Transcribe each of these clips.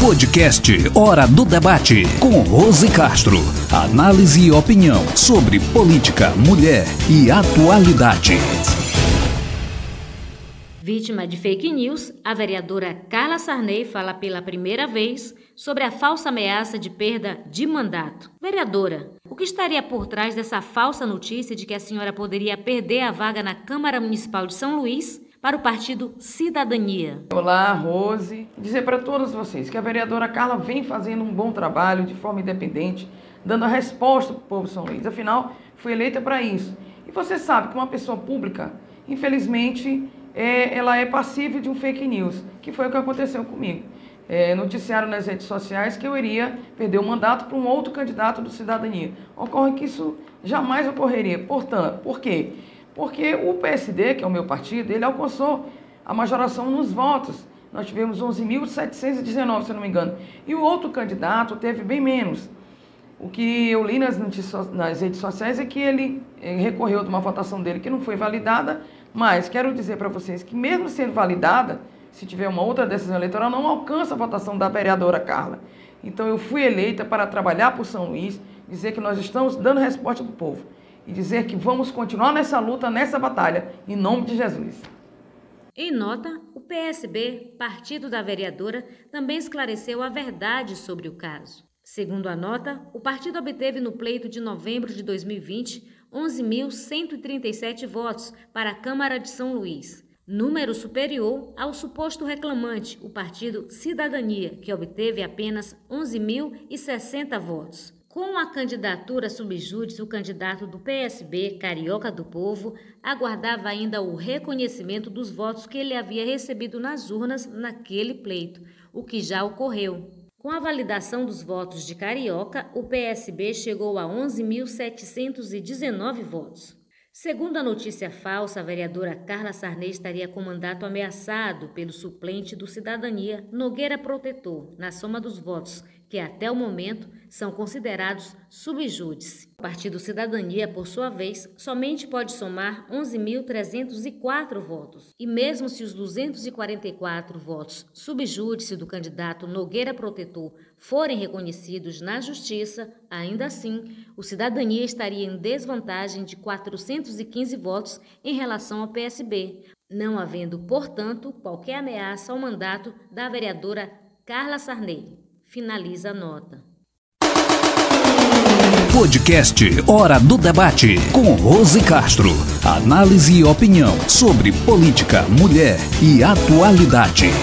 Podcast Hora do Debate com Rose Castro. Análise e opinião sobre política, mulher e atualidades. Vítima de fake news, a vereadora Carla Sarney fala pela primeira vez sobre a falsa ameaça de perda de mandato. Vereadora, o que estaria por trás dessa falsa notícia de que a senhora poderia perder a vaga na Câmara Municipal de São Luís para o partido Cidadania. Olá, Rose. Dizer para todos vocês que a vereadora Carla vem fazendo um bom trabalho de forma independente, dando a resposta para o povo de São Luís. Afinal, foi eleita para isso. E você sabe que uma pessoa pública, infelizmente, é, ela é passível de um fake news, que foi o que aconteceu comigo. É, noticiaram nas redes sociais que eu iria perder o mandato para um outro candidato do Cidadania. Ocorre que isso jamais ocorreria. Portanto, por quê? Porque o PSD, que é o meu partido, ele alcançou a majoração nos votos. Nós tivemos 11.719, se não me engano. E o outro candidato teve bem menos. O que eu li nas, nas redes sociais é que ele eh, recorreu de uma votação dele que não foi validada, mas quero dizer para vocês que mesmo sendo validada, se tiver uma outra decisão eleitoral, não alcança a votação da vereadora Carla. Então eu fui eleita para trabalhar por São Luís, dizer que nós estamos dando resposta para o povo e dizer que vamos continuar nessa luta, nessa batalha, em nome de Jesus. Em nota, o PSB, partido da vereadora, também esclareceu a verdade sobre o caso. Segundo a nota, o partido obteve no pleito de novembro de 2020 11.137 votos para a Câmara de São Luís, número superior ao suposto reclamante, o partido Cidadania, que obteve apenas 11.060 votos. Com a candidatura subjúdice, o candidato do PSB, Carioca do Povo, aguardava ainda o reconhecimento dos votos que ele havia recebido nas urnas naquele pleito, o que já ocorreu. Com a validação dos votos de Carioca, o PSB chegou a 11.719 votos. Segundo a notícia falsa, a vereadora Carla Sarney estaria com mandato ameaçado pelo suplente do Cidadania, Nogueira Protetor, na soma dos votos que até o momento são considerados subjúdice. O Partido Cidadania, por sua vez, somente pode somar 11.304 votos. E mesmo se os 244 votos subjúdice do candidato Nogueira Protetor forem reconhecidos na Justiça, ainda assim, o Cidadania estaria em desvantagem de 415 votos em relação ao PSB, não havendo, portanto, qualquer ameaça ao mandato da vereadora Carla Sarney finaliza a nota. Podcast Hora do Debate com Rose Castro. Análise e opinião sobre política, mulher e atualidades.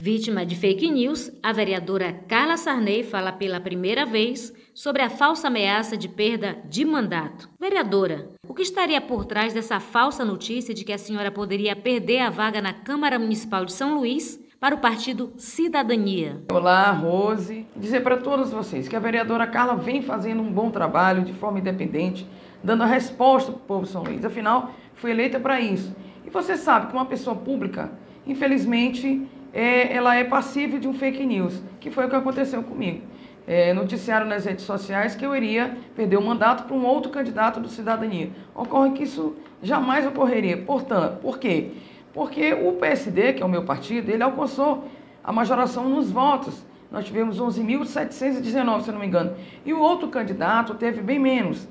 Vítima de fake news, a vereadora Carla Sarney fala pela primeira vez sobre a falsa ameaça de perda de mandato. Vereadora, o que estaria por trás dessa falsa notícia de que a senhora poderia perder a vaga na Câmara Municipal de São Luís para o partido Cidadania. Olá, Rose. Dizer para todos vocês que a vereadora Carla vem fazendo um bom trabalho de forma independente, dando a resposta para o povo São Luís. Afinal, foi eleita para isso. E você sabe que uma pessoa pública, infelizmente, é, ela é passível de um fake news, que foi o que aconteceu comigo. É, noticiaram nas redes sociais que eu iria perder o mandato para um outro candidato do Cidadania. Ocorre que isso jamais ocorreria. Portanto, por quê? Porque o PSD, que é o meu partido, ele alcançou a majoração nos votos. Nós tivemos 11.719, se não me engano. E o outro candidato teve bem menos.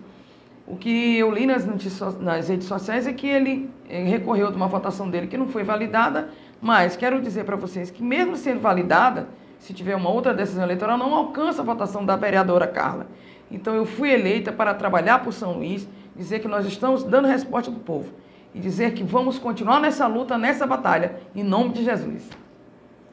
O que eu li nas, nas redes sociais é que ele eh, recorreu de uma votação dele que não foi validada, mas quero dizer para vocês que mesmo sendo validada, se tiver uma outra decisão eleitoral, não alcança a votação da vereadora Carla. Então eu fui eleita para trabalhar por São Luís, dizer que nós estamos dando resposta para o povo e dizer que vamos continuar nessa luta, nessa batalha, em nome de Jesus.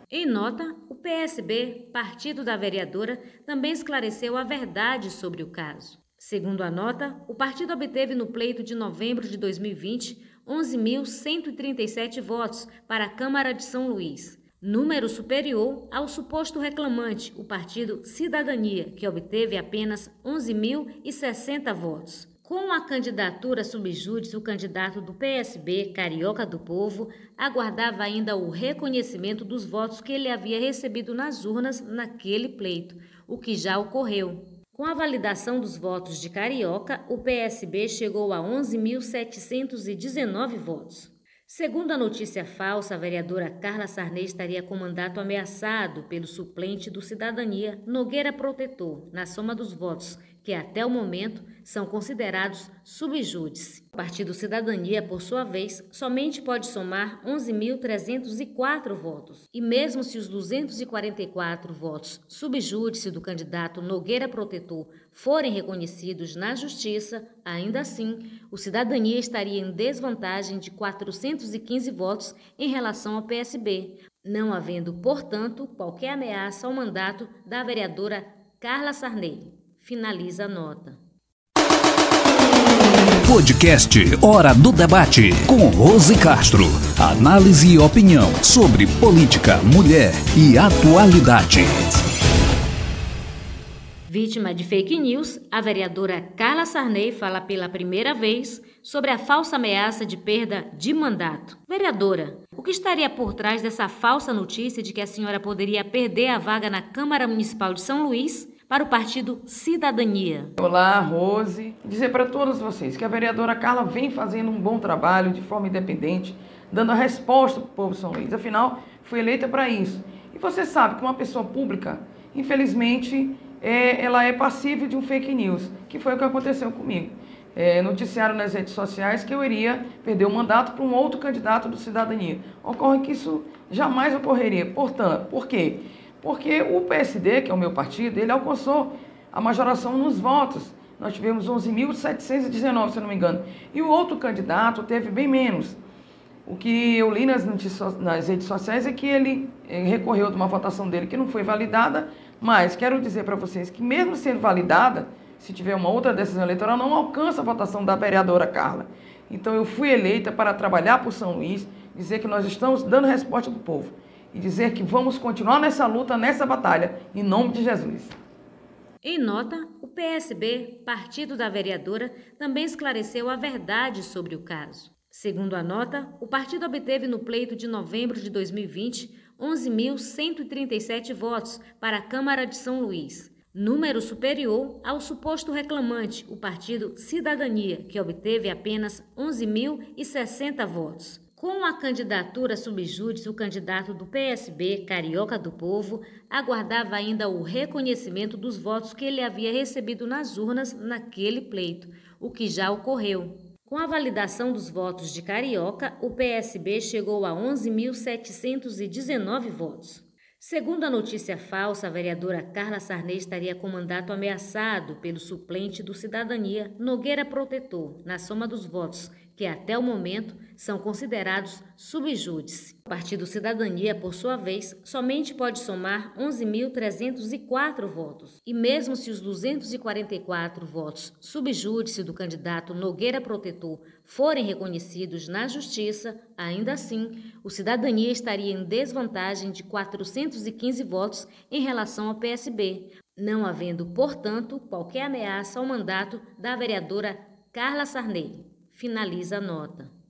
Em nota, o PSB, partido da vereadora, também esclareceu a verdade sobre o caso. Segundo a nota, o partido obteve no pleito de novembro de 2020 11.137 votos para a Câmara de São Luís, número superior ao suposto reclamante, o partido Cidadania, que obteve apenas 11.060 votos. Com a candidatura subjúdice, o candidato do PSB, Carioca do Povo, aguardava ainda o reconhecimento dos votos que ele havia recebido nas urnas naquele pleito, o que já ocorreu. Com a validação dos votos de Carioca, o PSB chegou a 11.719 votos. Segundo a notícia falsa, a vereadora Carla Sarney estaria com mandato ameaçado pelo suplente do Cidadania, Nogueira Protetor, na soma dos votos, que até o momento são considerados subjúdice. O Partido Cidadania, por sua vez, somente pode somar 11.304 votos. E mesmo se os 244 votos subjúdice do candidato Nogueira Protetor forem reconhecidos na Justiça, ainda assim, o Cidadania estaria em desvantagem de 415 votos em relação ao PSB, não havendo, portanto, qualquer ameaça ao mandato da vereadora Carla Sarney. Finaliza a nota. Podcast Hora do Debate com Rose Castro. Análise e opinião sobre política, mulher e atualidade. Vítima de fake news, a vereadora Carla Sarney fala pela primeira vez sobre a falsa ameaça de perda de mandato. Vereadora, o que estaria por trás dessa falsa notícia de que a senhora poderia perder a vaga na Câmara Municipal de São Luís para o partido Cidadania. Olá, Rose. Dizer para todos vocês que a vereadora Carla vem fazendo um bom trabalho de forma independente, dando a resposta para o povo de São Luís. Afinal, foi eleita para isso. E você sabe que uma pessoa pública, infelizmente, é, ela é passível de um fake news, que foi o que aconteceu comigo. É, noticiaram nas redes sociais que eu iria perder o mandato para um outro candidato do Cidadania. Ocorre que isso jamais ocorreria. Portanto, por quê? Porque o PSD, que é o meu partido, ele alcançou a majoração nos votos. Nós tivemos 11.719, se não me engano. E o outro candidato teve bem menos. O que eu li nas, nas redes sociais é que ele eh, recorreu de uma votação dele que não foi validada, mas quero dizer para vocês que mesmo sendo validada, se tiver uma outra decisão eleitoral, não alcança a votação da vereadora Carla. Então eu fui eleita para trabalhar por São Luís, dizer que nós estamos dando resposta para o povo e dizer que vamos continuar nessa luta, nessa batalha, em nome de Jesus. Em nota, o PSB, partido da vereadora, também esclareceu a verdade sobre o caso. Segundo a nota, o partido obteve no pleito de novembro de 2020 11.137 votos para a Câmara de São Luís, número superior ao suposto reclamante, o partido Cidadania, que obteve apenas 11.060 votos. Com a candidatura subjúdice, o candidato do PSB, Carioca do Povo, aguardava ainda o reconhecimento dos votos que ele havia recebido nas urnas naquele pleito, o que já ocorreu. Com a validação dos votos de Carioca, o PSB chegou a 11.719 votos. Segundo a notícia falsa, a vereadora Carla Sarney estaria com mandato ameaçado pelo suplente do Cidadania, Nogueira Protetor, na soma dos votos que até o momento são considerados subjúdice. O Partido Cidadania, por sua vez, somente pode somar 11.304 votos. E mesmo se os 244 votos subjúdice do candidato Nogueira Protetor forem reconhecidos na Justiça, ainda assim, o Cidadania estaria em desvantagem de 415 votos em relação ao PSB, não havendo, portanto, qualquer ameaça ao mandato da vereadora Carla Sarney finaliza a nota.